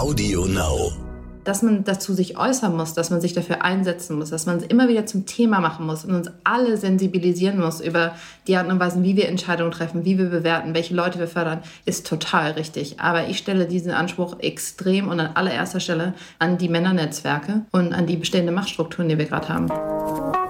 Audio Now. Dass man dazu sich äußern muss, dass man sich dafür einsetzen muss, dass man es immer wieder zum Thema machen muss und uns alle sensibilisieren muss über die Art und Weise, wie wir Entscheidungen treffen, wie wir bewerten, welche Leute wir fördern, ist total richtig. Aber ich stelle diesen Anspruch extrem und an allererster Stelle an die Männernetzwerke und an die bestehenden Machtstrukturen, die wir gerade haben.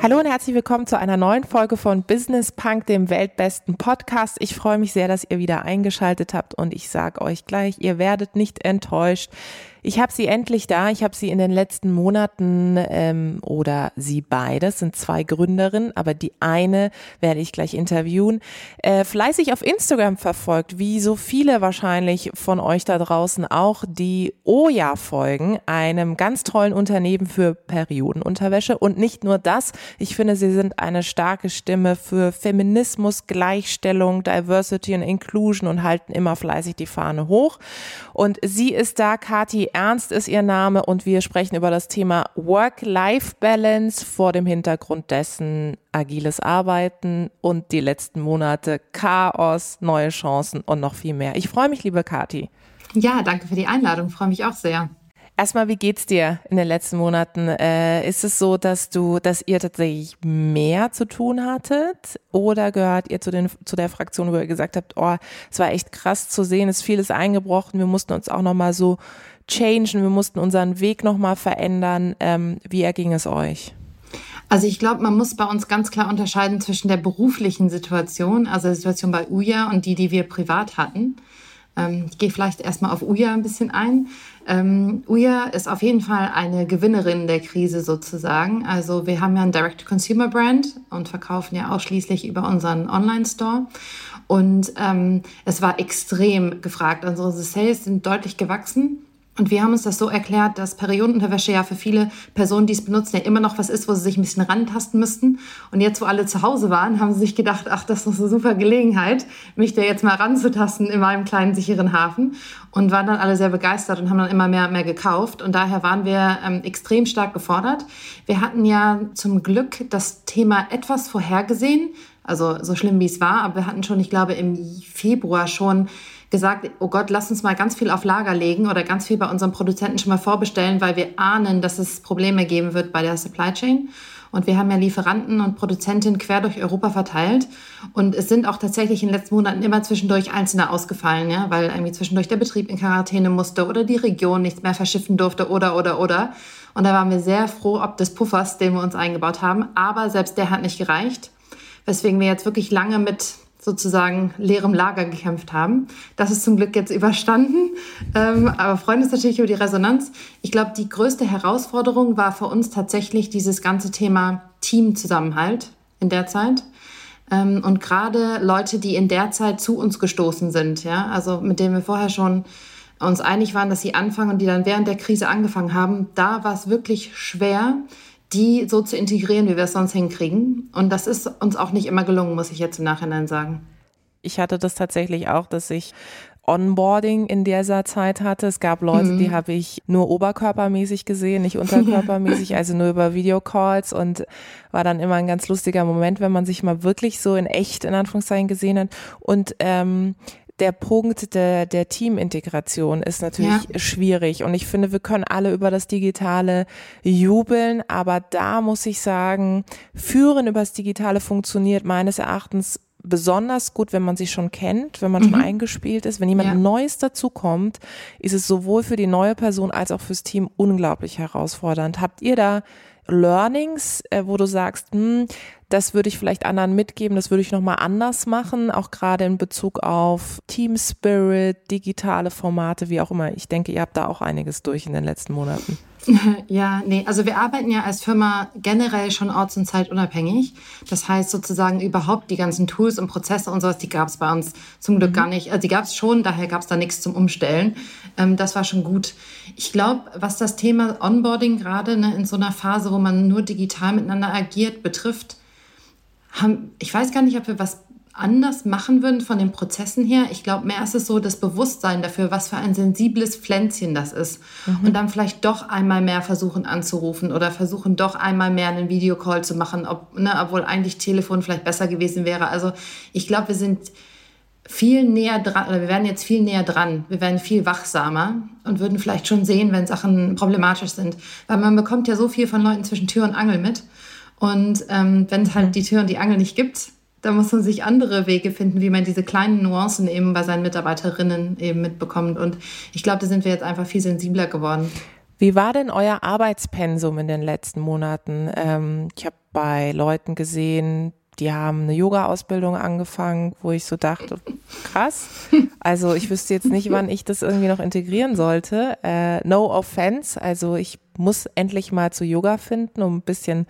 Hallo und herzlich willkommen zu einer neuen Folge von Business Punk, dem weltbesten Podcast. Ich freue mich sehr, dass ihr wieder eingeschaltet habt und ich sage euch gleich, ihr werdet nicht enttäuscht. Ich habe sie endlich da. Ich habe sie in den letzten Monaten ähm, oder sie beide sind zwei Gründerinnen, aber die eine werde ich gleich interviewen. Äh, fleißig auf Instagram verfolgt, wie so viele wahrscheinlich von euch da draußen auch, die Oja folgen, einem ganz tollen Unternehmen für Periodenunterwäsche. Und nicht nur das, ich finde, sie sind eine starke Stimme für Feminismus, Gleichstellung, Diversity und Inclusion und halten immer fleißig die Fahne hoch. Und sie ist da, Kati Ernst ist ihr Name und wir sprechen über das Thema Work-Life-Balance vor dem Hintergrund dessen agiles Arbeiten und die letzten Monate Chaos, neue Chancen und noch viel mehr. Ich freue mich, liebe Kati. Ja, danke für die Einladung, freue mich auch sehr. Erstmal, wie geht's dir in den letzten Monaten? Äh, ist es so, dass du, dass ihr tatsächlich mehr zu tun hattet? Oder gehört ihr zu den, zu der Fraktion, wo ihr gesagt habt, oh, es war echt krass zu sehen, es ist vieles eingebrochen, wir mussten uns auch nochmal so changen, wir mussten unseren Weg nochmal verändern. Ähm, wie erging es euch? Also ich glaube, man muss bei uns ganz klar unterscheiden zwischen der beruflichen Situation, also der Situation bei Uja und die, die wir privat hatten. Ähm, ich gehe vielleicht erstmal auf Uja ein bisschen ein. Ähm, Uja ist auf jeden Fall eine Gewinnerin der Krise sozusagen. Also wir haben ja ein Direct-to-Consumer-Brand und verkaufen ja ausschließlich über unseren Online-Store. Und ähm, es war extrem gefragt. Unsere Sales sind deutlich gewachsen. Und wir haben uns das so erklärt, dass Periodenunterwäsche ja für viele Personen, die es benutzen, ja immer noch was ist, wo sie sich ein bisschen rantasten müssten. Und jetzt, wo alle zu Hause waren, haben sie sich gedacht, ach, das ist eine super Gelegenheit, mich da jetzt mal ranzutasten in meinem kleinen sicheren Hafen. Und waren dann alle sehr begeistert und haben dann immer mehr und mehr gekauft. Und daher waren wir ähm, extrem stark gefordert. Wir hatten ja zum Glück das Thema etwas vorhergesehen. Also so schlimm wie es war, aber wir hatten schon, ich glaube, im Februar schon gesagt, oh Gott, lass uns mal ganz viel auf Lager legen oder ganz viel bei unseren Produzenten schon mal vorbestellen, weil wir ahnen, dass es Probleme geben wird bei der Supply Chain. Und wir haben ja Lieferanten und Produzentinnen quer durch Europa verteilt. Und es sind auch tatsächlich in den letzten Monaten immer zwischendurch Einzelne ausgefallen, ja, weil irgendwie zwischendurch der Betrieb in Quarantäne musste oder die Region nichts mehr verschiffen durfte oder, oder, oder. Und da waren wir sehr froh, ob des Puffers, den wir uns eingebaut haben. Aber selbst der hat nicht gereicht. Weswegen wir jetzt wirklich lange mit sozusagen leerem Lager gekämpft haben. Das ist zum Glück jetzt überstanden. Ähm, aber freuen uns natürlich über die Resonanz. Ich glaube, die größte Herausforderung war für uns tatsächlich dieses ganze Thema Teamzusammenhalt in der Zeit. Ähm, und gerade Leute, die in der Zeit zu uns gestoßen sind, ja, also mit denen wir vorher schon uns einig waren, dass sie anfangen und die dann während der Krise angefangen haben, da war es wirklich schwer, die so zu integrieren, wie wir es sonst hinkriegen. Und das ist uns auch nicht immer gelungen, muss ich jetzt im Nachhinein sagen. Ich hatte das tatsächlich auch, dass ich Onboarding in dieser Zeit hatte. Es gab Leute, mhm. die habe ich nur oberkörpermäßig gesehen, nicht unterkörpermäßig, also nur über Videocalls und war dann immer ein ganz lustiger Moment, wenn man sich mal wirklich so in echt in Anführungszeichen gesehen hat. Und ähm, der Punkt der, der Teamintegration ist natürlich ja. schwierig. Und ich finde, wir können alle über das Digitale jubeln, aber da muss ich sagen, Führen über das Digitale funktioniert meines Erachtens besonders gut, wenn man sich schon kennt, wenn man mhm. schon eingespielt ist. Wenn jemand ja. Neues dazukommt, ist es sowohl für die neue Person als auch fürs Team unglaublich herausfordernd. Habt ihr da Learnings, äh, wo du sagst, hm, das würde ich vielleicht anderen mitgeben, das würde ich nochmal anders machen, auch gerade in Bezug auf Team Spirit, digitale Formate, wie auch immer. Ich denke, ihr habt da auch einiges durch in den letzten Monaten. Ja, nee, also wir arbeiten ja als Firma generell schon orts- und zeitunabhängig. Das heißt sozusagen überhaupt die ganzen Tools und Prozesse und sowas, die gab es bei uns zum Glück mhm. gar nicht. Also die gab es schon, daher gab es da nichts zum Umstellen. Ähm, das war schon gut. Ich glaube, was das Thema Onboarding gerade ne, in so einer Phase, wo man nur digital miteinander agiert, betrifft, haben, ich weiß gar nicht, ob wir was anders machen würden von den Prozessen her. Ich glaube, mehr ist es so das Bewusstsein dafür, was für ein sensibles Pflänzchen das ist. Mhm. Und dann vielleicht doch einmal mehr versuchen anzurufen oder versuchen doch einmal mehr einen Videocall zu machen, ob, ne, obwohl eigentlich Telefon vielleicht besser gewesen wäre. Also ich glaube, wir sind viel näher dran, oder wir werden jetzt viel näher dran. Wir werden viel wachsamer und würden vielleicht schon sehen, wenn Sachen problematisch sind. Weil man bekommt ja so viel von Leuten zwischen Tür und Angel mit. Und ähm, wenn es halt die Tür und die Angel nicht gibt, da muss man sich andere Wege finden, wie man diese kleinen Nuancen eben bei seinen Mitarbeiterinnen eben mitbekommt. Und ich glaube, da sind wir jetzt einfach viel sensibler geworden. Wie war denn euer Arbeitspensum in den letzten Monaten? Ähm, ich habe bei Leuten gesehen, die haben eine Yoga-Ausbildung angefangen, wo ich so dachte, krass. Also ich wüsste jetzt nicht, wann ich das irgendwie noch integrieren sollte. Äh, no offense. Also ich muss endlich mal zu Yoga finden, um ein bisschen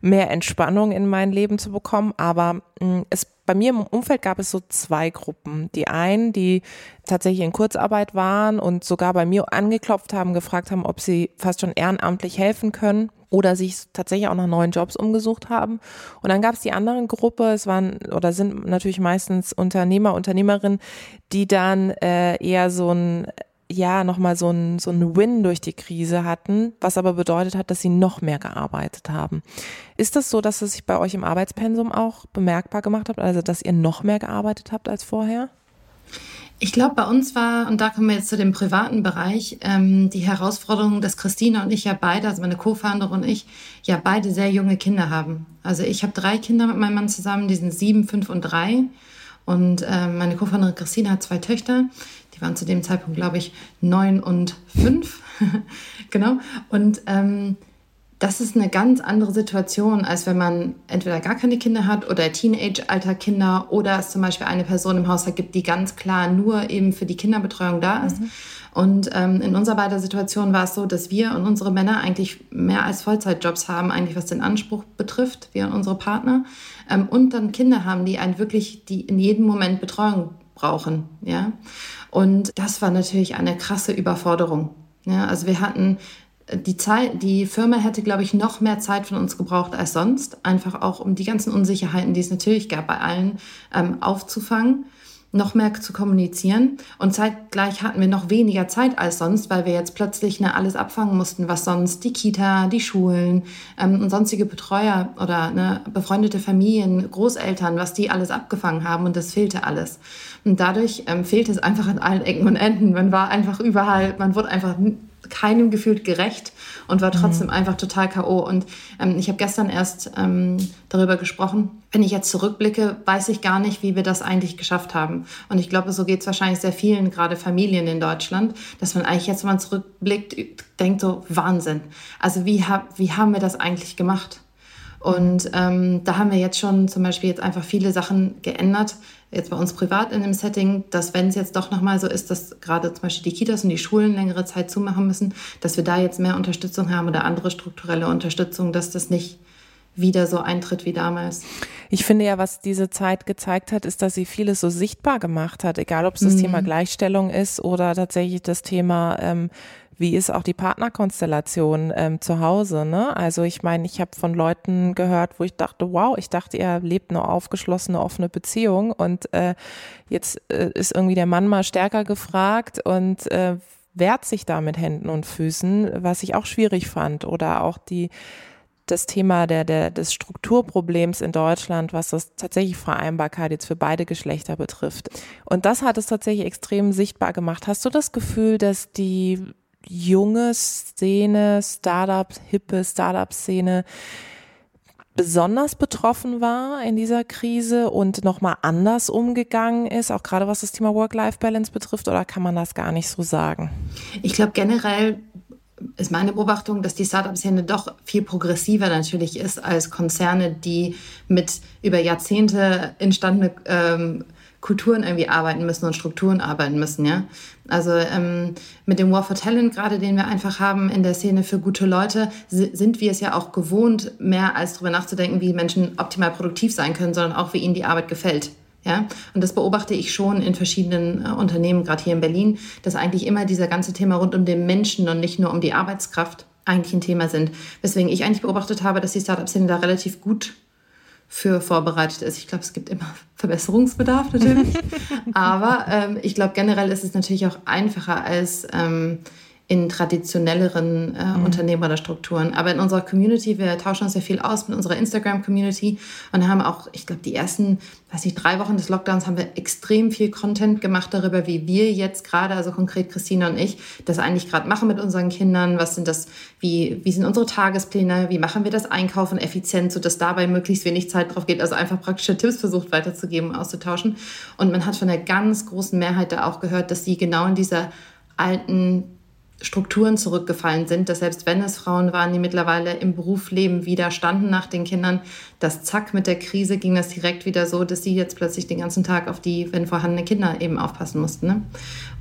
mehr Entspannung in mein Leben zu bekommen. Aber mm, es bei mir im Umfeld gab es so zwei Gruppen. Die einen, die tatsächlich in Kurzarbeit waren und sogar bei mir angeklopft haben, gefragt haben, ob sie fast schon ehrenamtlich helfen können oder sich tatsächlich auch nach neuen Jobs umgesucht haben. Und dann gab es die andere Gruppe, es waren oder sind natürlich meistens Unternehmer, Unternehmerinnen, die dann äh, eher so ein ja, nochmal so ein, so ein Win durch die Krise hatten, was aber bedeutet hat, dass sie noch mehr gearbeitet haben. Ist das so, dass es sich bei euch im Arbeitspensum auch bemerkbar gemacht hat, also dass ihr noch mehr gearbeitet habt als vorher? Ich glaube, bei uns war, und da kommen wir jetzt zu dem privaten Bereich, ähm, die Herausforderung, dass Christina und ich ja beide, also meine Co-Founderin und ich, ja beide sehr junge Kinder haben. Also ich habe drei Kinder mit meinem Mann zusammen, die sind sieben, fünf und drei. Und äh, meine Co-Founderin Christina hat zwei Töchter. Die waren zu dem Zeitpunkt, glaube ich, neun und fünf. genau. Und ähm, das ist eine ganz andere Situation, als wenn man entweder gar keine Kinder hat oder Teenage-Alter Kinder oder es zum Beispiel eine Person im Haushalt gibt, die ganz klar nur eben für die Kinderbetreuung da ist. Mhm. Und ähm, in unserer beider Situation war es so, dass wir und unsere Männer eigentlich mehr als Vollzeitjobs haben, eigentlich was den Anspruch betrifft, wir und unsere Partner. Ähm, und dann Kinder haben, die einen wirklich, die in jedem Moment Betreuung brauchen. Ja? Und das war natürlich eine krasse Überforderung. Ja? Also wir hatten äh, die Zeit, die Firma hätte, glaube ich, noch mehr Zeit von uns gebraucht als sonst, einfach auch um die ganzen Unsicherheiten, die es natürlich gab, bei allen ähm, aufzufangen noch mehr zu kommunizieren. Und zeitgleich hatten wir noch weniger Zeit als sonst, weil wir jetzt plötzlich ne, alles abfangen mussten, was sonst die Kita, die Schulen ähm, und sonstige Betreuer oder ne, befreundete Familien, Großeltern, was die alles abgefangen haben. Und das fehlte alles. Und dadurch ähm, fehlte es einfach an allen Ecken und Enden. Man war einfach überall, man wurde einfach keinem gefühlt gerecht und war trotzdem mhm. einfach total K.O. Und ähm, ich habe gestern erst ähm, darüber gesprochen. Wenn ich jetzt zurückblicke, weiß ich gar nicht, wie wir das eigentlich geschafft haben. Und ich glaube, so geht es wahrscheinlich sehr vielen, gerade Familien in Deutschland, dass man eigentlich jetzt, wenn man zurückblickt, denkt so, Wahnsinn. Also wie, hab, wie haben wir das eigentlich gemacht? Und ähm, da haben wir jetzt schon zum Beispiel jetzt einfach viele Sachen geändert, jetzt bei uns privat in dem Setting, dass wenn es jetzt doch nochmal so ist, dass gerade zum Beispiel die Kitas und die Schulen längere Zeit zumachen müssen, dass wir da jetzt mehr Unterstützung haben oder andere strukturelle Unterstützung, dass das nicht wieder so eintritt wie damals. Ich finde ja, was diese Zeit gezeigt hat, ist, dass sie vieles so sichtbar gemacht hat, egal ob es das mhm. Thema Gleichstellung ist oder tatsächlich das Thema ähm, wie ist auch die Partnerkonstellation ähm, zu Hause? Ne? Also ich meine, ich habe von Leuten gehört, wo ich dachte, wow, ich dachte, er lebt eine aufgeschlossene, offene Beziehung und äh, jetzt äh, ist irgendwie der Mann mal stärker gefragt und äh, wehrt sich da mit Händen und Füßen, was ich auch schwierig fand. Oder auch die das Thema der, der, des Strukturproblems in Deutschland, was das tatsächlich Vereinbarkeit jetzt für beide Geschlechter betrifft. Und das hat es tatsächlich extrem sichtbar gemacht. Hast du das Gefühl, dass die junge Szene, Startup, hippe Startup-Szene besonders betroffen war in dieser Krise und nochmal anders umgegangen ist, auch gerade was das Thema Work-Life-Balance betrifft, oder kann man das gar nicht so sagen? Ich glaube generell ist meine Beobachtung, dass die Startup-Szene doch viel progressiver natürlich ist als Konzerne, die mit über Jahrzehnte entstandene ähm, Kulturen irgendwie arbeiten müssen und Strukturen arbeiten müssen, ja. Also ähm, mit dem War for Talent gerade, den wir einfach haben in der Szene für gute Leute, sind wir es ja auch gewohnt, mehr als darüber nachzudenken, wie Menschen optimal produktiv sein können, sondern auch, wie ihnen die Arbeit gefällt. Ja, und das beobachte ich schon in verschiedenen äh, Unternehmen, gerade hier in Berlin, dass eigentlich immer dieser ganze Thema rund um den Menschen und nicht nur um die Arbeitskraft eigentlich ein Thema sind. Weswegen ich eigentlich beobachtet habe, dass die Startup-Szene da relativ gut für vorbereitet ist. Ich glaube, es gibt immer Verbesserungsbedarf natürlich. Aber ähm, ich glaube, generell ist es natürlich auch einfacher als ähm, in traditionelleren äh, mhm. Unternehmerstrukturen. Aber in unserer Community, wir tauschen uns sehr viel aus mit unserer Instagram-Community und haben auch, ich glaube, die ersten, weiß nicht, drei Wochen des Lockdowns haben wir extrem viel Content gemacht darüber, wie wir jetzt gerade, also konkret Christina und ich, das eigentlich gerade machen mit unseren Kindern. Was sind das, wie, wie sind unsere Tagespläne, wie machen wir das Einkaufen effizient, sodass dabei möglichst wenig Zeit drauf geht. Also einfach praktische Tipps versucht weiterzugeben, auszutauschen. Und man hat von der ganz großen Mehrheit da auch gehört, dass sie genau in dieser alten Strukturen zurückgefallen sind, dass selbst wenn es Frauen waren, die mittlerweile im Beruf leben, wieder standen nach den Kindern, dass zack mit der Krise ging das direkt wieder so, dass sie jetzt plötzlich den ganzen Tag auf die, wenn vorhandene Kinder eben aufpassen mussten. Ne?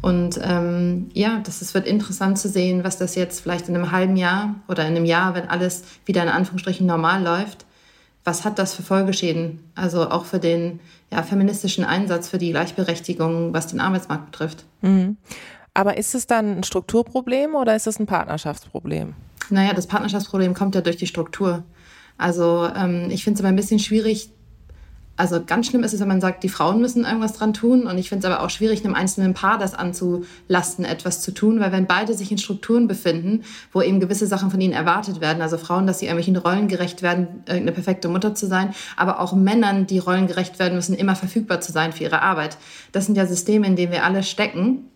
Und ähm, ja, das ist, wird interessant zu sehen, was das jetzt vielleicht in einem halben Jahr oder in einem Jahr, wenn alles wieder in Anführungsstrichen normal läuft, was hat das für Folgeschäden? Also auch für den ja, feministischen Einsatz, für die Gleichberechtigung, was den Arbeitsmarkt betrifft. Mhm. Aber ist es dann ein Strukturproblem oder ist es ein Partnerschaftsproblem? Naja, das Partnerschaftsproblem kommt ja durch die Struktur. Also ähm, ich finde es aber ein bisschen schwierig, also ganz schlimm ist es, wenn man sagt, die Frauen müssen irgendwas dran tun. Und ich finde es aber auch schwierig, einem einzelnen Paar das anzulasten, etwas zu tun. Weil wenn beide sich in Strukturen befinden, wo eben gewisse Sachen von ihnen erwartet werden, also Frauen, dass sie irgendwelchen Rollen gerecht werden, eine perfekte Mutter zu sein, aber auch Männern, die Rollen gerecht werden müssen, immer verfügbar zu sein für ihre Arbeit. Das sind ja Systeme, in denen wir alle stecken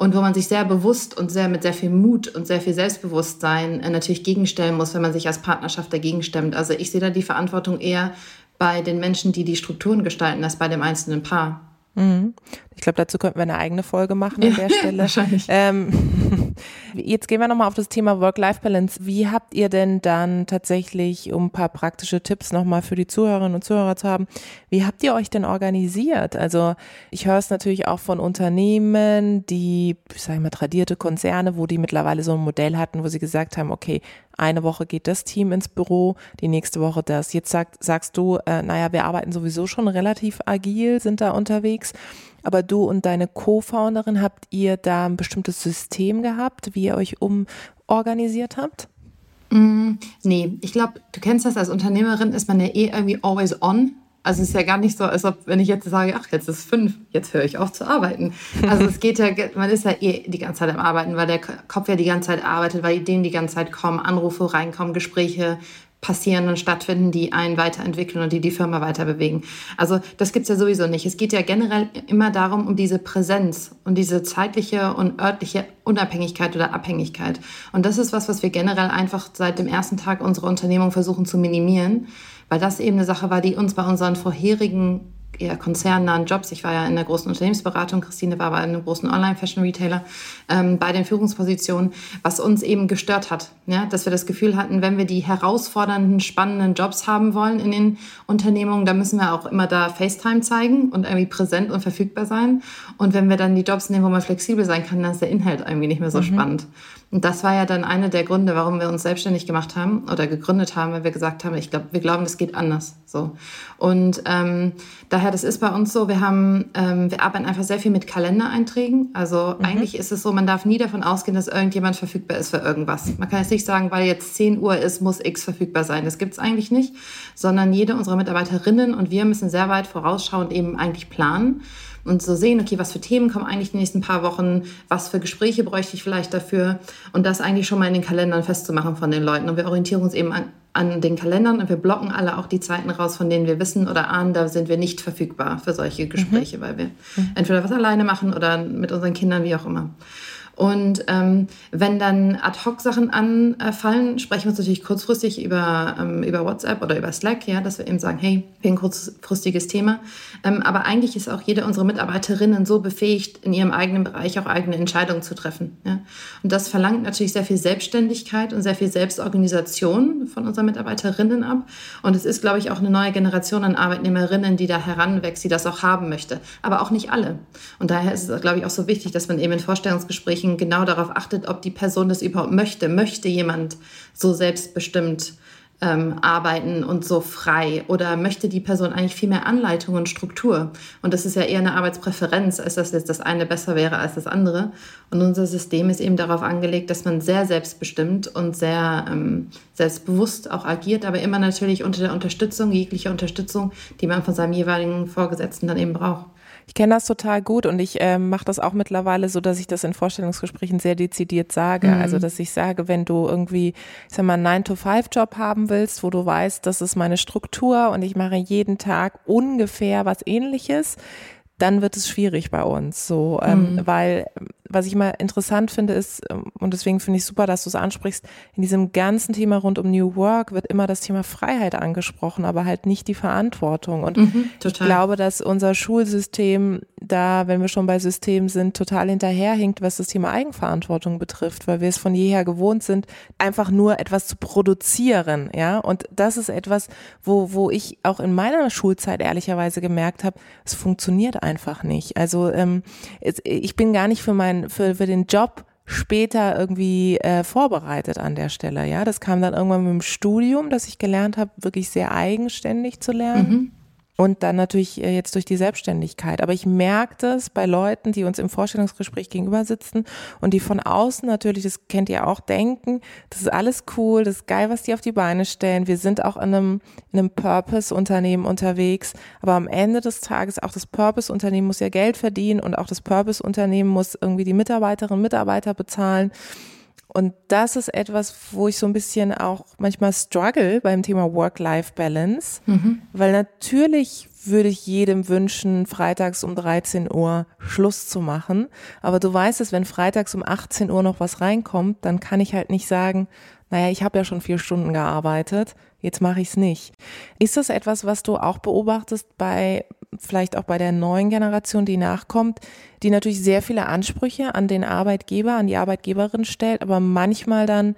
und wo man sich sehr bewusst und sehr mit sehr viel Mut und sehr viel Selbstbewusstsein äh, natürlich gegenstellen muss, wenn man sich als Partnerschaft dagegen stemmt. Also ich sehe da die Verantwortung eher bei den Menschen, die die Strukturen gestalten, als bei dem einzelnen Paar. Mhm. Ich glaube, dazu könnten wir eine eigene Folge machen an der Stelle. Wahrscheinlich. Ähm, jetzt gehen wir nochmal auf das Thema Work-Life-Balance. Wie habt ihr denn dann tatsächlich, um ein paar praktische Tipps nochmal für die Zuhörerinnen und Zuhörer zu haben, wie habt ihr euch denn organisiert? Also ich höre es natürlich auch von Unternehmen, die, ich sage mal, tradierte Konzerne, wo die mittlerweile so ein Modell hatten, wo sie gesagt haben, okay, eine Woche geht das Team ins Büro, die nächste Woche das. Jetzt sagt, sagst du, äh, naja, wir arbeiten sowieso schon relativ agil, sind da unterwegs. Aber du und deine Co-Founderin, habt ihr da ein bestimmtes System gehabt, wie ihr euch umorganisiert habt? Mm, nee, ich glaube, du kennst das als Unternehmerin, ist man ja eh irgendwie always on. Also es ist ja gar nicht so, als ob, wenn ich jetzt sage, ach, jetzt ist fünf, jetzt höre ich auf zu arbeiten. Also es geht ja, man ist ja eh die ganze Zeit am Arbeiten, weil der Kopf ja die ganze Zeit arbeitet, weil Ideen die ganze Zeit kommen, Anrufe reinkommen, Gespräche passieren und stattfinden, die einen weiterentwickeln und die die Firma weiter bewegen. Also das gibt's ja sowieso nicht. Es geht ja generell immer darum, um diese Präsenz und diese zeitliche und örtliche Unabhängigkeit oder Abhängigkeit. Und das ist was, was wir generell einfach seit dem ersten Tag unserer Unternehmung versuchen zu minimieren, weil das eben eine Sache war, die uns bei unseren vorherigen eher konzernnahen Jobs. Ich war ja in der großen Unternehmensberatung, Christine war bei einem großen Online-Fashion-Retailer ähm, bei den Führungspositionen, was uns eben gestört hat. Ja? Dass wir das Gefühl hatten, wenn wir die herausfordernden, spannenden Jobs haben wollen in den Unternehmungen, dann müssen wir auch immer da FaceTime zeigen und irgendwie präsent und verfügbar sein. Und wenn wir dann die Jobs nehmen, wo man flexibel sein kann, dann ist der Inhalt irgendwie nicht mehr so mhm. spannend. Und das war ja dann einer der Gründe, warum wir uns selbstständig gemacht haben oder gegründet haben, weil wir gesagt haben, ich glaube, wir glauben, es geht anders. So. Und ähm, daher, das ist bei uns so, wir haben, ähm, wir arbeiten einfach sehr viel mit Kalendereinträgen. Also mhm. eigentlich ist es so, man darf nie davon ausgehen, dass irgendjemand verfügbar ist für irgendwas. Man kann jetzt nicht sagen, weil jetzt 10 Uhr ist, muss X verfügbar sein. Das gibt's eigentlich nicht, sondern jede unserer Mitarbeiterinnen und wir müssen sehr weit vorausschauend eben eigentlich planen und so sehen, okay, was für Themen kommen eigentlich die nächsten paar Wochen, was für Gespräche bräuchte ich vielleicht dafür und das eigentlich schon mal in den Kalendern festzumachen von den Leuten. Und wir orientieren uns eben an, an den Kalendern und wir blocken alle auch die Zeiten raus, von denen wir wissen oder ahnen, da sind wir nicht verfügbar für solche Gespräche, mhm. weil wir mhm. entweder was alleine machen oder mit unseren Kindern, wie auch immer. Und ähm, wenn dann Ad-Hoc-Sachen anfallen, sprechen wir uns natürlich kurzfristig über, ähm, über WhatsApp oder über Slack, ja, dass wir eben sagen, hey, ein kurzfristiges Thema. Ähm, aber eigentlich ist auch jede unserer Mitarbeiterinnen so befähigt, in ihrem eigenen Bereich auch eigene Entscheidungen zu treffen. Ja. Und das verlangt natürlich sehr viel Selbstständigkeit und sehr viel Selbstorganisation von unseren Mitarbeiterinnen ab. Und es ist, glaube ich, auch eine neue Generation an Arbeitnehmerinnen, die da heranwächst, die das auch haben möchte. Aber auch nicht alle. Und daher ist es, glaube ich, auch so wichtig, dass man eben in Vorstellungsgesprächen genau darauf achtet, ob die Person das überhaupt möchte. Möchte jemand so selbstbestimmt ähm, arbeiten und so frei? Oder möchte die Person eigentlich viel mehr Anleitung und Struktur? Und das ist ja eher eine Arbeitspräferenz, als dass jetzt das eine besser wäre als das andere. Und unser System ist eben darauf angelegt, dass man sehr selbstbestimmt und sehr ähm, selbstbewusst auch agiert, aber immer natürlich unter der Unterstützung, jeglicher Unterstützung, die man von seinem jeweiligen Vorgesetzten dann eben braucht. Ich kenne das total gut und ich äh, mache das auch mittlerweile so, dass ich das in Vorstellungsgesprächen sehr dezidiert sage. Mhm. Also, dass ich sage, wenn du irgendwie, ich sag mal, einen 9-to-5-Job haben willst, wo du weißt, das ist meine Struktur und ich mache jeden Tag ungefähr was ähnliches, dann wird es schwierig bei uns. So, ähm, mhm. weil was ich mal interessant finde, ist, ähm, und deswegen finde ich super, dass du es ansprichst, in diesem ganzen Thema rund um New Work wird immer das Thema Freiheit angesprochen, aber halt nicht die Verantwortung. Und mhm, ich glaube, dass unser Schulsystem da, wenn wir schon bei Systemen sind, total hinterherhinkt, was das Thema Eigenverantwortung betrifft, weil wir es von jeher gewohnt sind, einfach nur etwas zu produzieren, ja. Und das ist etwas, wo, wo ich auch in meiner Schulzeit ehrlicherweise gemerkt habe, es funktioniert einfach nicht. Also ähm, ich bin gar nicht für meinen für, für den Job später irgendwie äh, vorbereitet an der Stelle. Ja, das kam dann irgendwann mit dem Studium, dass ich gelernt habe, wirklich sehr eigenständig zu lernen. Mhm und dann natürlich äh, jetzt durch die Selbstständigkeit. Aber ich merke das bei Leuten, die uns im Vorstellungsgespräch gegenüber sitzen und die von außen natürlich, das kennt ihr auch, denken, das ist alles cool, das ist geil, was die auf die Beine stellen. Wir sind auch in einem, in einem Purpose-Unternehmen unterwegs. Aber am Ende des Tages, auch das Purpose-Unternehmen muss ja Geld verdienen und auch das Purpose-Unternehmen muss irgendwie die Mitarbeiterinnen und Mitarbeiter bezahlen. Und das ist etwas, wo ich so ein bisschen auch manchmal struggle beim Thema Work-Life-Balance, mhm. weil natürlich würde ich jedem wünschen, freitags um 13 Uhr Schluss zu machen. Aber du weißt es, wenn freitags um 18 Uhr noch was reinkommt, dann kann ich halt nicht sagen, naja, ich habe ja schon vier Stunden gearbeitet, jetzt mache ich es nicht. Ist das etwas, was du auch beobachtest bei, vielleicht auch bei der neuen Generation, die nachkommt, die natürlich sehr viele Ansprüche an den Arbeitgeber, an die Arbeitgeberin stellt, aber manchmal dann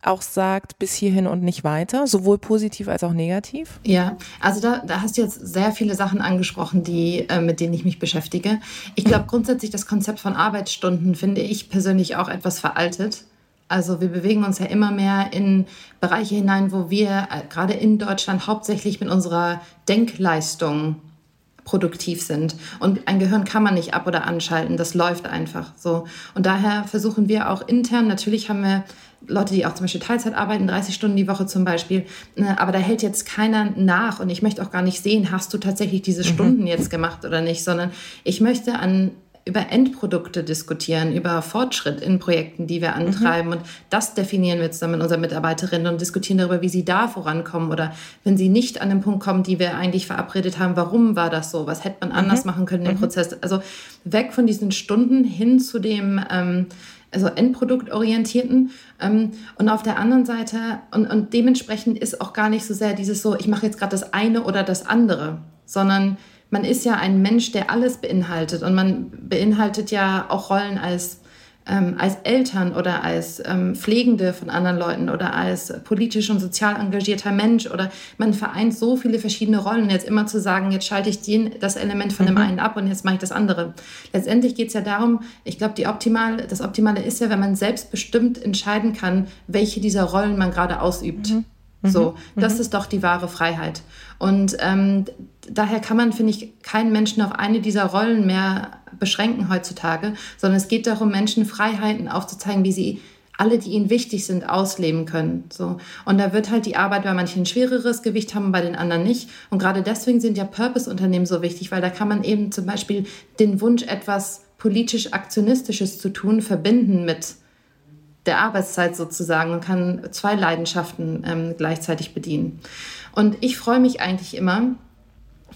auch sagt, bis hierhin und nicht weiter, sowohl positiv als auch negativ? Ja, also da, da hast du jetzt sehr viele Sachen angesprochen, die, äh, mit denen ich mich beschäftige. Ich glaube grundsätzlich, das Konzept von Arbeitsstunden finde ich persönlich auch etwas veraltet. Also wir bewegen uns ja immer mehr in Bereiche hinein, wo wir äh, gerade in Deutschland hauptsächlich mit unserer Denkleistung produktiv sind. Und ein Gehirn kann man nicht ab- oder anschalten, das läuft einfach so. Und daher versuchen wir auch intern, natürlich haben wir Leute, die auch zum Beispiel Teilzeit arbeiten, 30 Stunden die Woche zum Beispiel, ne, aber da hält jetzt keiner nach und ich möchte auch gar nicht sehen, hast du tatsächlich diese mhm. Stunden jetzt gemacht oder nicht, sondern ich möchte an über Endprodukte diskutieren, über Fortschritt in Projekten, die wir antreiben. Mhm. Und das definieren wir jetzt dann mit unseren Mitarbeiterinnen und diskutieren darüber, wie sie da vorankommen oder wenn sie nicht an den Punkt kommen, die wir eigentlich verabredet haben, warum war das so? Was hätte man anders mhm. machen können im mhm. Prozess? Also weg von diesen Stunden hin zu dem ähm, also endproduktorientierten. Ähm, und auf der anderen Seite, und, und dementsprechend ist auch gar nicht so sehr dieses so, ich mache jetzt gerade das eine oder das andere, sondern man ist ja ein Mensch, der alles beinhaltet und man beinhaltet ja auch Rollen als, ähm, als Eltern oder als ähm, Pflegende von anderen Leuten oder als politisch und sozial engagierter Mensch oder man vereint so viele verschiedene Rollen und jetzt immer zu sagen, jetzt schalte ich den, das Element von mhm. dem einen ab und jetzt mache ich das andere. Letztendlich geht es ja darum, ich glaube, die optimal, das Optimale ist ja, wenn man selbstbestimmt entscheiden kann, welche dieser Rollen man gerade ausübt. Mhm. So, mhm. das mhm. ist doch die wahre Freiheit. Und ähm, daher kann man, finde ich, keinen Menschen auf eine dieser Rollen mehr beschränken heutzutage, sondern es geht darum, Menschen Freiheiten aufzuzeigen, wie sie alle, die ihnen wichtig sind, ausleben können. So. Und da wird halt die Arbeit bei manchen ein schwereres Gewicht haben, bei den anderen nicht. Und gerade deswegen sind ja Purpose-Unternehmen so wichtig, weil da kann man eben zum Beispiel den Wunsch, etwas politisch Aktionistisches zu tun, verbinden mit der Arbeitszeit sozusagen und kann zwei Leidenschaften ähm, gleichzeitig bedienen. Und ich freue mich eigentlich immer,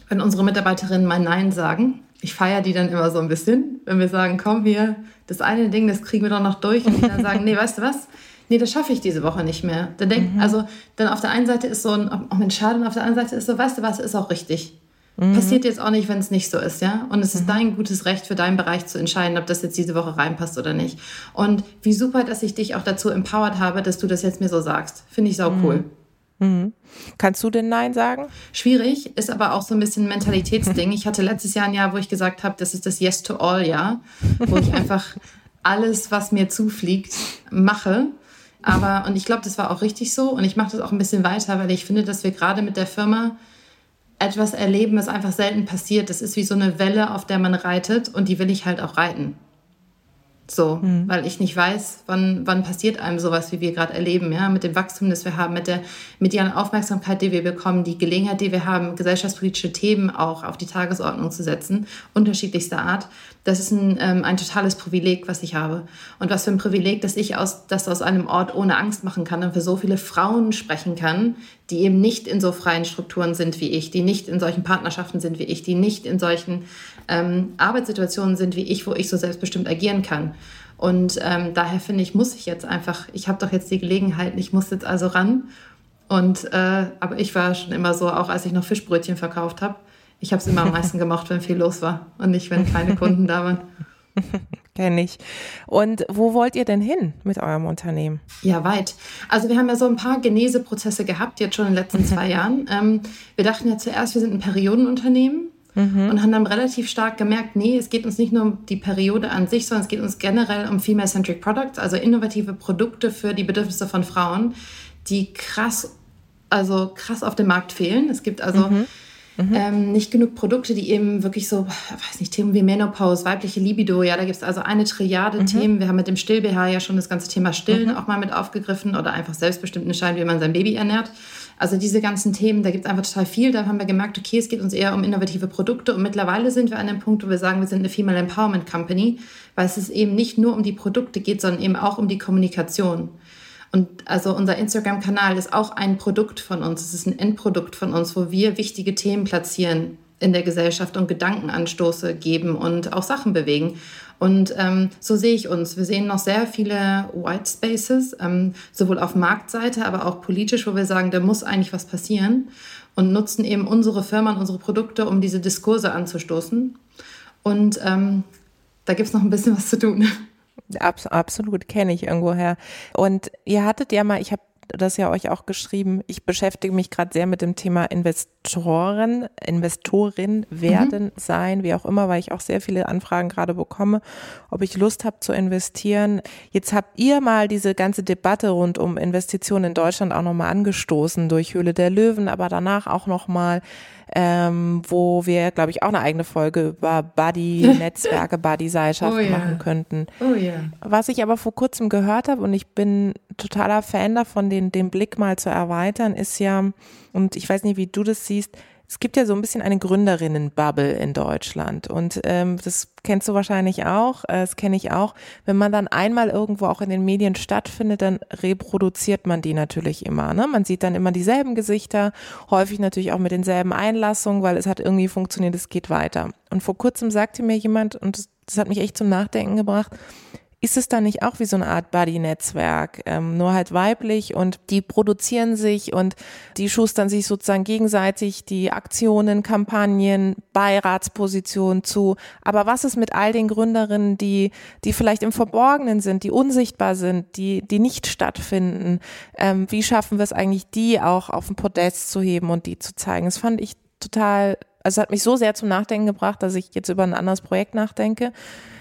wenn unsere Mitarbeiterinnen mal Nein sagen. Ich feiere die dann immer so ein bisschen, wenn wir sagen, komm hier, das eine Ding, das kriegen wir doch noch durch und die dann sagen, nee, weißt du was? Nee, das schaffe ich diese Woche nicht mehr. Dann denk, mhm. also dann auf der einen Seite ist so ein, oh Mensch, schade, und auf der anderen Seite ist so, weißt du was, ist auch richtig. Mhm. Passiert jetzt auch nicht, wenn es nicht so ist, ja. Und es ist mhm. dein gutes Recht für deinen Bereich zu entscheiden, ob das jetzt diese Woche reinpasst oder nicht. Und wie super, dass ich dich auch dazu empowered habe, dass du das jetzt mir so sagst. Finde ich sau mhm. cool. Mhm. Kannst du denn Nein sagen? Schwierig, ist aber auch so ein bisschen ein Mentalitätsding. Ich hatte letztes Jahr ein Jahr, wo ich gesagt habe, das ist das Yes to All Jahr, wo ich einfach alles, was mir zufliegt, mache. Aber, und ich glaube, das war auch richtig so. Und ich mache das auch ein bisschen weiter, weil ich finde, dass wir gerade mit der Firma etwas erleben, was einfach selten passiert. Das ist wie so eine Welle, auf der man reitet und die will ich halt auch reiten. So, mhm. weil ich nicht weiß, wann, wann passiert einem sowas, wie wir gerade erleben, ja, mit dem Wachstum, das wir haben, mit der medialen Aufmerksamkeit, die wir bekommen, die Gelegenheit, die wir haben, gesellschaftspolitische Themen auch auf die Tagesordnung zu setzen, unterschiedlichster Art. Das ist ein, ähm, ein totales Privileg, was ich habe. Und was für ein Privileg, dass ich aus, das aus einem Ort ohne Angst machen kann und für so viele Frauen sprechen kann, die eben nicht in so freien Strukturen sind wie ich, die nicht in solchen Partnerschaften sind wie ich, die nicht in solchen ähm, Arbeitssituationen sind wie ich, wo ich so selbstbestimmt agieren kann. Und ähm, daher finde ich, muss ich jetzt einfach, ich habe doch jetzt die Gelegenheit, ich muss jetzt also ran. Und äh, aber ich war schon immer so, auch als ich noch Fischbrötchen verkauft habe, ich habe es immer am meisten gemacht, wenn viel los war und nicht, wenn keine Kunden da waren. Kenne ich. Und wo wollt ihr denn hin mit eurem Unternehmen? Ja, weit. Also wir haben ja so ein paar Geneseprozesse gehabt, jetzt schon in den letzten zwei Jahren. Ähm, wir dachten ja zuerst, wir sind ein Periodenunternehmen. Mhm. Und haben dann relativ stark gemerkt, nee, es geht uns nicht nur um die Periode an sich, sondern es geht uns generell um Female-Centric Products, also innovative Produkte für die Bedürfnisse von Frauen, die krass, also krass auf dem Markt fehlen. Es gibt also mhm. Mhm. Ähm, nicht genug Produkte, die eben wirklich so, weiß nicht, Themen wie Menopause, weibliche Libido, ja, da gibt es also eine Triade mhm. Themen. Wir haben mit dem Still-BH ja schon das ganze Thema Stillen mhm. auch mal mit aufgegriffen oder einfach selbstbestimmt entscheiden, wie man sein Baby ernährt. Also diese ganzen Themen, da gibt es einfach total viel. Da haben wir gemerkt, okay, es geht uns eher um innovative Produkte und mittlerweile sind wir an dem Punkt, wo wir sagen, wir sind eine Female Empowerment Company, weil es eben nicht nur um die Produkte geht, sondern eben auch um die Kommunikation. Und also unser Instagram-Kanal ist auch ein Produkt von uns. Es ist ein Endprodukt von uns, wo wir wichtige Themen platzieren in der Gesellschaft und Gedankenanstoße geben und auch Sachen bewegen. Und ähm, so sehe ich uns. Wir sehen noch sehr viele White Spaces, ähm, sowohl auf Marktseite, aber auch politisch, wo wir sagen, da muss eigentlich was passieren und nutzen eben unsere Firma und unsere Produkte, um diese Diskurse anzustoßen. Und ähm, da gibt es noch ein bisschen was zu tun. Abs absolut, kenne ich irgendwoher. Und ihr hattet ja mal, ich habe das ja euch auch geschrieben, ich beschäftige mich gerade sehr mit dem Thema Investoren, Investorin werden, mhm. sein, wie auch immer, weil ich auch sehr viele Anfragen gerade bekomme, ob ich Lust habe zu investieren. Jetzt habt ihr mal diese ganze Debatte rund um Investitionen in Deutschland auch nochmal angestoßen durch Höhle der Löwen, aber danach auch nochmal ähm, wo wir, glaube ich, auch eine eigene Folge über Buddy-Netzwerke, Buddy-Seilschaften oh, yeah. machen könnten. Oh, yeah. Was ich aber vor kurzem gehört habe und ich bin totaler Fan davon, den, den Blick mal zu erweitern, ist ja, und ich weiß nicht, wie du das siehst, es gibt ja so ein bisschen eine Gründerinnen-Bubble in Deutschland und ähm, das kennst du wahrscheinlich auch, äh, das kenne ich auch. Wenn man dann einmal irgendwo auch in den Medien stattfindet, dann reproduziert man die natürlich immer. Ne? Man sieht dann immer dieselben Gesichter, häufig natürlich auch mit denselben Einlassungen, weil es hat irgendwie funktioniert, es geht weiter. Und vor kurzem sagte mir jemand, und das, das hat mich echt zum Nachdenken gebracht, ist es dann nicht auch wie so eine Art Buddy-Netzwerk, ähm, nur halt weiblich und die produzieren sich und die schustern sich sozusagen gegenseitig die Aktionen, Kampagnen, Beiratspositionen zu. Aber was ist mit all den Gründerinnen, die, die vielleicht im Verborgenen sind, die unsichtbar sind, die, die nicht stattfinden? Ähm, wie schaffen wir es eigentlich, die auch auf den Podest zu heben und die zu zeigen? Das fand ich total also es hat mich so sehr zum Nachdenken gebracht, dass ich jetzt über ein anderes Projekt nachdenke.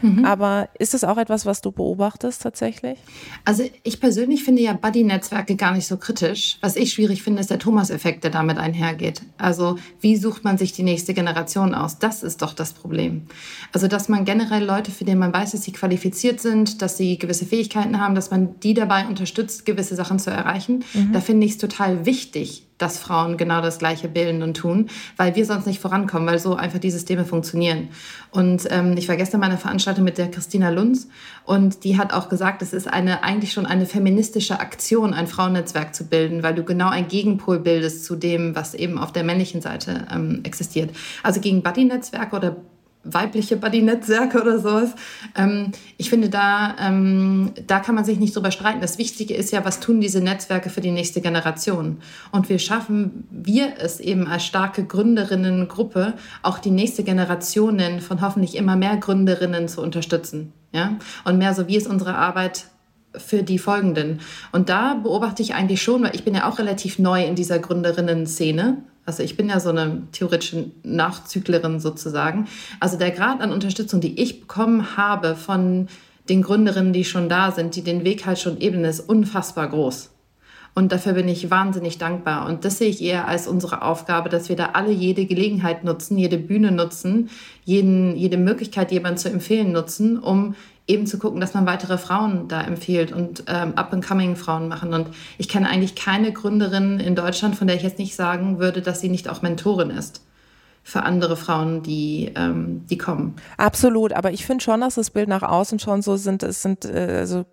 Mhm. Aber ist es auch etwas, was du beobachtest tatsächlich? Also ich persönlich finde ja Buddy-Netzwerke gar nicht so kritisch. Was ich schwierig finde, ist der Thomas-Effekt, der damit einhergeht. Also wie sucht man sich die nächste Generation aus? Das ist doch das Problem. Also dass man generell Leute, für die man weiß, dass sie qualifiziert sind, dass sie gewisse Fähigkeiten haben, dass man die dabei unterstützt, gewisse Sachen zu erreichen, mhm. da finde ich es total wichtig, dass Frauen genau das Gleiche bilden und tun, weil wir sonst nicht vorankommen, weil so einfach die Systeme funktionieren. Und ähm, ich war gestern mal eine Veranstaltung mit der Christina Lunz und die hat auch gesagt, es ist eine, eigentlich schon eine feministische Aktion, ein Frauennetzwerk zu bilden, weil du genau ein Gegenpol bildest zu dem, was eben auf der männlichen Seite ähm, existiert. Also gegen Buddy-Netzwerke oder weibliche Buddy-Netzwerke oder sowas. Ähm, ich finde, da, ähm, da kann man sich nicht drüber streiten. Das Wichtige ist ja, was tun diese Netzwerke für die nächste Generation? Und wir schaffen wir es eben als starke Gründerinnengruppe, auch die nächste Generationen von hoffentlich immer mehr Gründerinnen zu unterstützen. Ja? Und mehr so, wie ist unsere Arbeit für die folgenden. Und da beobachte ich eigentlich schon, weil ich bin ja auch relativ neu in dieser Gründerinnen-Szene. Also ich bin ja so eine theoretische Nachzüglerin sozusagen. Also der Grad an Unterstützung, die ich bekommen habe von den Gründerinnen, die schon da sind, die den Weg halt schon ebnen, ist unfassbar groß. Und dafür bin ich wahnsinnig dankbar. Und das sehe ich eher als unsere Aufgabe, dass wir da alle jede Gelegenheit nutzen, jede Bühne nutzen, jeden, jede Möglichkeit, jemanden zu empfehlen, nutzen, um eben zu gucken, dass man weitere Frauen da empfiehlt und ähm, Up-and-Coming-Frauen machen. Und ich kenne eigentlich keine Gründerin in Deutschland, von der ich jetzt nicht sagen würde, dass sie nicht auch Mentorin ist für andere Frauen, die, ähm, die kommen. Absolut, aber ich finde schon, dass das Bild nach außen schon so sind, es sind äh, also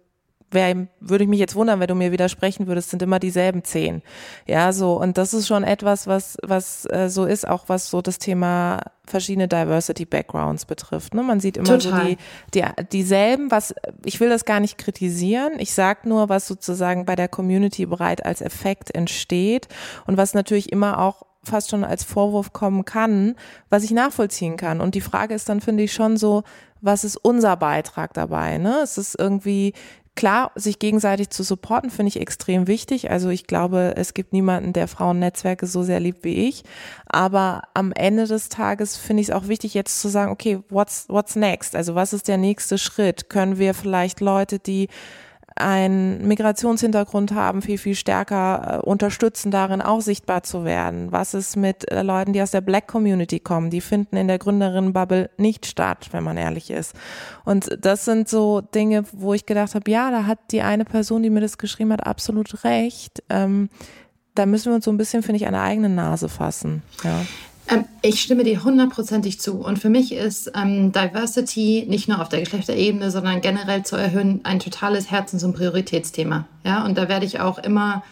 wär, würde ich mich jetzt wundern, wenn du mir widersprechen würdest, sind immer dieselben zehn. Ja, so, und das ist schon etwas, was, was äh, so ist, auch was so das Thema verschiedene Diversity Backgrounds betrifft. Ne? Man sieht immer Total. so die, die, dieselben, was, ich will das gar nicht kritisieren, ich sag nur, was sozusagen bei der Community bereit als Effekt entsteht und was natürlich immer auch fast schon als Vorwurf kommen kann, was ich nachvollziehen kann. Und die Frage ist dann, finde ich, schon so, was ist unser Beitrag dabei? Ne? Es ist irgendwie, Klar, sich gegenseitig zu supporten, finde ich extrem wichtig. Also ich glaube, es gibt niemanden, der Frauennetzwerke so sehr liebt wie ich. Aber am Ende des Tages finde ich es auch wichtig, jetzt zu sagen, okay, what's, what's next? Also was ist der nächste Schritt? Können wir vielleicht Leute, die einen Migrationshintergrund haben, viel, viel stärker äh, unterstützen, darin auch sichtbar zu werden. Was ist mit äh, Leuten, die aus der Black Community kommen? Die finden in der Gründerinnenbubble nicht statt, wenn man ehrlich ist. Und das sind so Dinge, wo ich gedacht habe, ja, da hat die eine Person, die mir das geschrieben hat, absolut recht. Ähm, da müssen wir uns so ein bisschen, finde ich, an der eigenen Nase fassen. Ja. Ähm, ich stimme dir hundertprozentig zu. Und für mich ist ähm, Diversity nicht nur auf der Geschlechterebene, sondern generell zu erhöhen ein totales Herzens- und Prioritätsthema. Ja, und da werde ich auch immer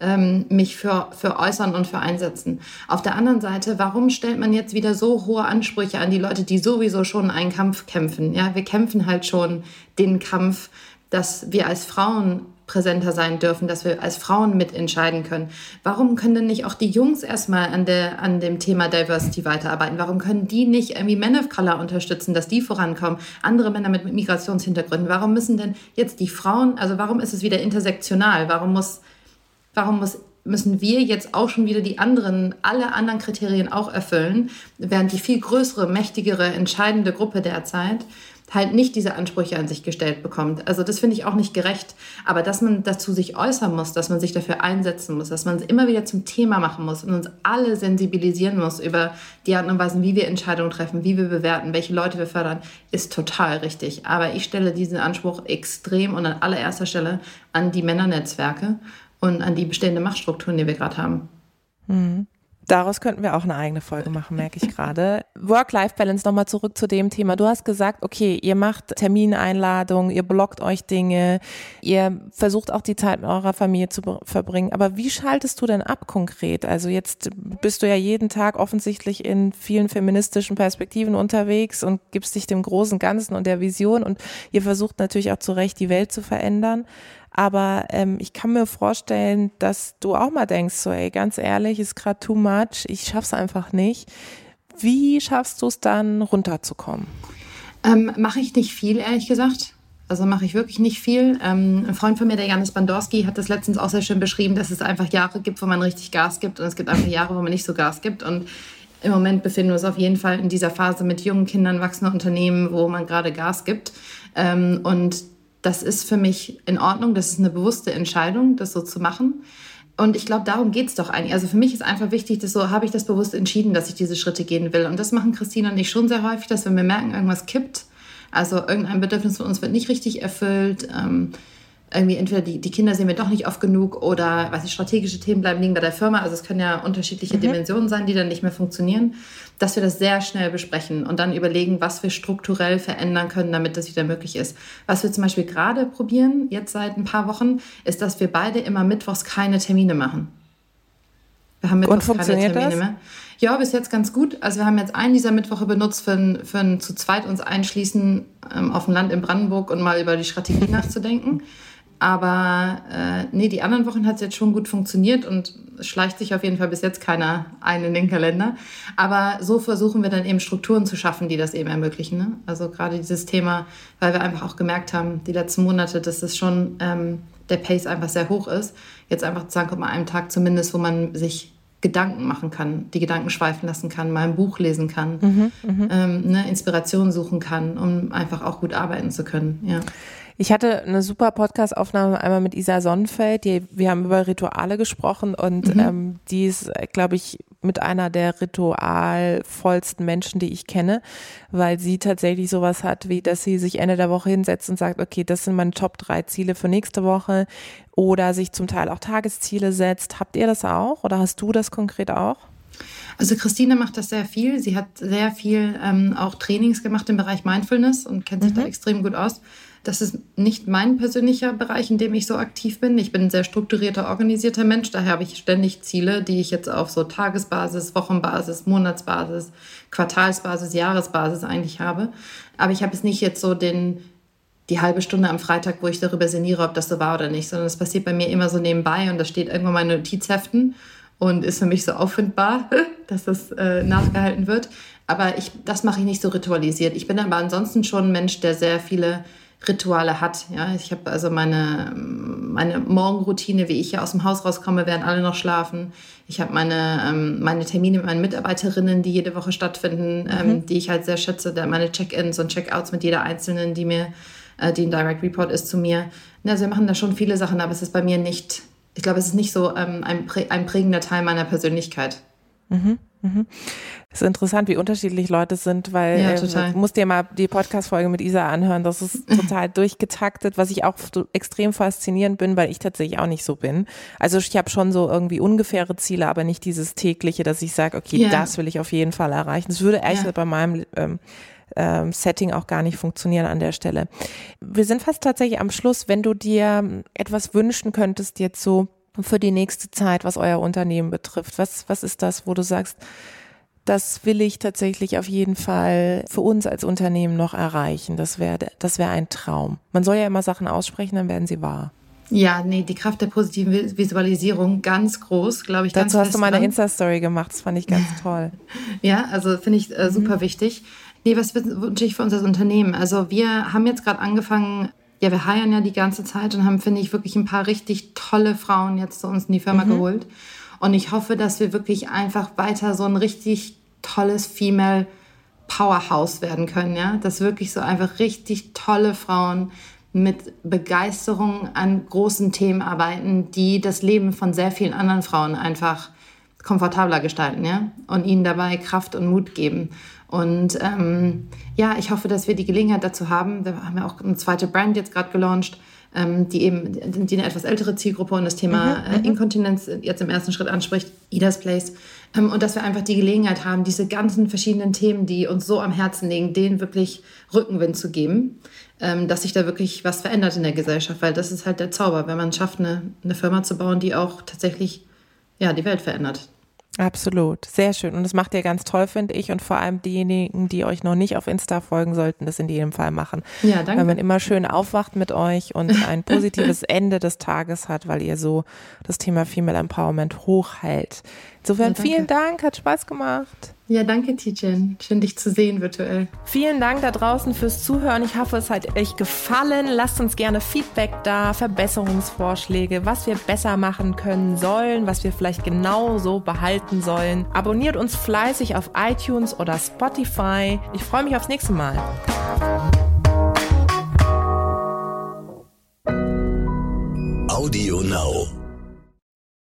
ähm, mich für, für äußern und für einsetzen. Auf der anderen Seite, warum stellt man jetzt wieder so hohe Ansprüche an die Leute, die sowieso schon einen Kampf kämpfen? Ja, wir kämpfen halt schon den Kampf, dass wir als Frauen präsenter sein dürfen, dass wir als Frauen mitentscheiden können. Warum können denn nicht auch die Jungs erstmal an, der, an dem Thema Diversity weiterarbeiten? Warum können die nicht irgendwie Men of Color unterstützen, dass die vorankommen? Andere Männer mit Migrationshintergründen. Warum müssen denn jetzt die Frauen, also warum ist es wieder intersektional? Warum muss, warum muss müssen wir jetzt auch schon wieder die anderen, alle anderen Kriterien auch erfüllen, während die viel größere, mächtigere, entscheidende Gruppe derzeit halt nicht diese Ansprüche an sich gestellt bekommt. Also das finde ich auch nicht gerecht. Aber dass man dazu sich äußern muss, dass man sich dafür einsetzen muss, dass man es immer wieder zum Thema machen muss und uns alle sensibilisieren muss über die Art und Weise, wie wir Entscheidungen treffen, wie wir bewerten, welche Leute wir fördern, ist total richtig. Aber ich stelle diesen Anspruch extrem und an allererster Stelle an die Männernetzwerke und an die bestehende Machtstrukturen, die wir gerade haben. Mhm. Daraus könnten wir auch eine eigene Folge machen, merke ich gerade. Work-Life-Balance, nochmal zurück zu dem Thema. Du hast gesagt, okay, ihr macht Termineinladungen, ihr blockt euch Dinge, ihr versucht auch die Zeit mit eurer Familie zu verbringen. Aber wie schaltest du denn ab konkret? Also jetzt bist du ja jeden Tag offensichtlich in vielen feministischen Perspektiven unterwegs und gibst dich dem großen Ganzen und der Vision und ihr versucht natürlich auch zu Recht die Welt zu verändern. Aber ähm, ich kann mir vorstellen, dass du auch mal denkst, so ey, ganz ehrlich, ist gerade too much, ich schaff's einfach nicht. Wie schaffst du es dann runterzukommen? Ähm, mache ich nicht viel, ehrlich gesagt. Also mache ich wirklich nicht viel. Ähm, ein Freund von mir, der Janis Bandorski, hat das letztens auch sehr schön beschrieben, dass es einfach Jahre gibt, wo man richtig Gas gibt und es gibt einfach Jahre, wo man nicht so Gas gibt. Und im Moment befinden wir uns auf jeden Fall in dieser Phase mit jungen Kindern, wachsenden Unternehmen, wo man gerade Gas gibt. Ähm, und das ist für mich in Ordnung, das ist eine bewusste Entscheidung, das so zu machen. Und ich glaube, darum geht es doch eigentlich. Also für mich ist einfach wichtig, dass so habe ich das bewusst entschieden, dass ich diese Schritte gehen will. Und das machen Christina und ich schon sehr häufig, dass wenn wir merken, irgendwas kippt, also irgendein Bedürfnis von uns wird nicht richtig erfüllt, ähm, irgendwie entweder die, die Kinder sehen wir doch nicht oft genug oder was ich, strategische Themen bleiben liegen bei der Firma. Also es können ja unterschiedliche mhm. Dimensionen sein, die dann nicht mehr funktionieren, dass wir das sehr schnell besprechen und dann überlegen, was wir strukturell verändern können, damit das wieder möglich ist. Was wir zum Beispiel gerade probieren, jetzt seit ein paar Wochen, ist, dass wir beide immer mittwochs keine Termine machen. Wir haben Mittwochs keine Termine das? mehr. Ja, bis jetzt ganz gut. Also wir haben jetzt einen dieser Mittwoche benutzt für ein, für ein zu zweit uns einschließen ähm, auf dem Land in Brandenburg und mal über die Strategie nachzudenken. Aber äh, nee, die anderen Wochen hat es jetzt schon gut funktioniert und schleicht sich auf jeden Fall bis jetzt keiner ein in den Kalender. Aber so versuchen wir dann eben Strukturen zu schaffen, die das eben ermöglichen. Ne? Also gerade dieses Thema, weil wir einfach auch gemerkt haben, die letzten Monate, dass es schon ähm, der Pace einfach sehr hoch ist. Jetzt einfach zu sagen, kommt mal einen Tag zumindest, wo man sich Gedanken machen kann, die Gedanken schweifen lassen kann, mal ein Buch lesen kann, mhm, mhm. ähm, ne, Inspiration suchen kann, um einfach auch gut arbeiten zu können. Ja. Ich hatte eine super Podcast-Aufnahme einmal mit Isa Sonnenfeld. Die, wir haben über Rituale gesprochen und mhm. ähm, die ist, glaube ich, mit einer der ritualvollsten Menschen, die ich kenne, weil sie tatsächlich sowas hat, wie dass sie sich Ende der Woche hinsetzt und sagt, okay, das sind meine Top drei Ziele für nächste Woche oder sich zum Teil auch Tagesziele setzt. Habt ihr das auch oder hast du das konkret auch? Also Christine macht das sehr viel. Sie hat sehr viel ähm, auch Trainings gemacht im Bereich Mindfulness und kennt sich mhm. da extrem gut aus. Das ist nicht mein persönlicher Bereich, in dem ich so aktiv bin. Ich bin ein sehr strukturierter, organisierter Mensch. Daher habe ich ständig Ziele, die ich jetzt auf so Tagesbasis, Wochenbasis, Monatsbasis, Quartalsbasis, Jahresbasis eigentlich habe. Aber ich habe es nicht jetzt so den, die halbe Stunde am Freitag, wo ich darüber sinniere, ob das so war oder nicht, sondern es passiert bei mir immer so nebenbei und da steht irgendwo meine Notizheften und ist für mich so auffindbar, dass das äh, nachgehalten wird. Aber ich, das mache ich nicht so ritualisiert. Ich bin aber ansonsten schon ein Mensch, der sehr viele Rituale hat. Ja, ich habe also meine, meine Morgenroutine, wie ich hier aus dem Haus rauskomme, werden alle noch schlafen. Ich habe meine, ähm, meine Termine mit meinen Mitarbeiterinnen, die jede Woche stattfinden, ähm, mhm. ähm, die ich halt sehr schätze. Meine Check-ins und Check-outs mit jeder Einzelnen, die mir, äh, die ein Direct Report ist zu mir. Also wir machen da schon viele Sachen, aber es ist bei mir nicht, ich glaube, es ist nicht so ähm, ein, ein prägender Teil meiner Persönlichkeit. Mhm. Mhm. Es ist interessant, wie unterschiedlich Leute sind, weil ja, äh, musst dir mal die Podcast-Folge mit Isa anhören. Das ist total durchgetaktet, was ich auch so extrem faszinierend bin, weil ich tatsächlich auch nicht so bin. Also ich habe schon so irgendwie ungefähre Ziele, aber nicht dieses tägliche, dass ich sage, okay, ja. das will ich auf jeden Fall erreichen. Das würde echt ja. bei meinem ähm, ähm, Setting auch gar nicht funktionieren an der Stelle. Wir sind fast tatsächlich am Schluss. Wenn du dir etwas wünschen könntest, jetzt so für die nächste Zeit, was euer Unternehmen betrifft? Was, was ist das, wo du sagst, das will ich tatsächlich auf jeden Fall für uns als Unternehmen noch erreichen. Das wäre das wäre ein Traum. Man soll ja immer Sachen aussprechen, dann werden sie wahr. Ja, nee, die Kraft der positiven Visualisierung ganz groß, glaube ich. Dazu hast du meine Insta-Story gemacht, das fand ich ganz toll. ja, also finde ich äh, super mhm. wichtig. Nee, was wünsche ich für unser Unternehmen? Also wir haben jetzt gerade angefangen, ja, wir heiern ja die ganze Zeit und haben, finde ich, wirklich ein paar richtig tolle Frauen jetzt zu uns in die Firma mhm. geholt. Und ich hoffe, dass wir wirklich einfach weiter so ein richtig tolles Female Powerhouse werden können, ja. Dass wirklich so einfach richtig tolle Frauen mit Begeisterung an großen Themen arbeiten, die das Leben von sehr vielen anderen Frauen einfach komfortabler gestalten, ja. Und ihnen dabei Kraft und Mut geben. Und ähm, ja, ich hoffe, dass wir die Gelegenheit dazu haben. Wir haben ja auch eine zweite Brand jetzt gerade gelauncht, ähm, die eben die eine etwas ältere Zielgruppe und das Thema mhm, äh, mhm. Inkontinenz jetzt im ersten Schritt anspricht, Ida's Place. Ähm, und dass wir einfach die Gelegenheit haben, diese ganzen verschiedenen Themen, die uns so am Herzen liegen, denen wirklich Rückenwind zu geben, ähm, dass sich da wirklich was verändert in der Gesellschaft, weil das ist halt der Zauber, wenn man schafft, eine, eine Firma zu bauen, die auch tatsächlich ja, die Welt verändert. Absolut, sehr schön. Und das macht ihr ganz toll, finde ich. Und vor allem diejenigen, die euch noch nicht auf Insta folgen sollten, das in jedem Fall machen. Ja, danke. Weil man immer schön aufwacht mit euch und ein positives Ende des Tages hat, weil ihr so das Thema Female Empowerment hochhält. Insofern ja, vielen Dank, hat Spaß gemacht. Ja, danke, Tijen. Schön, dich zu sehen virtuell. Vielen Dank da draußen fürs Zuhören. Ich hoffe, es hat euch gefallen. Lasst uns gerne Feedback da, Verbesserungsvorschläge, was wir besser machen können sollen, was wir vielleicht genauso behalten sollen. Abonniert uns fleißig auf iTunes oder Spotify. Ich freue mich aufs nächste Mal. Audio Now.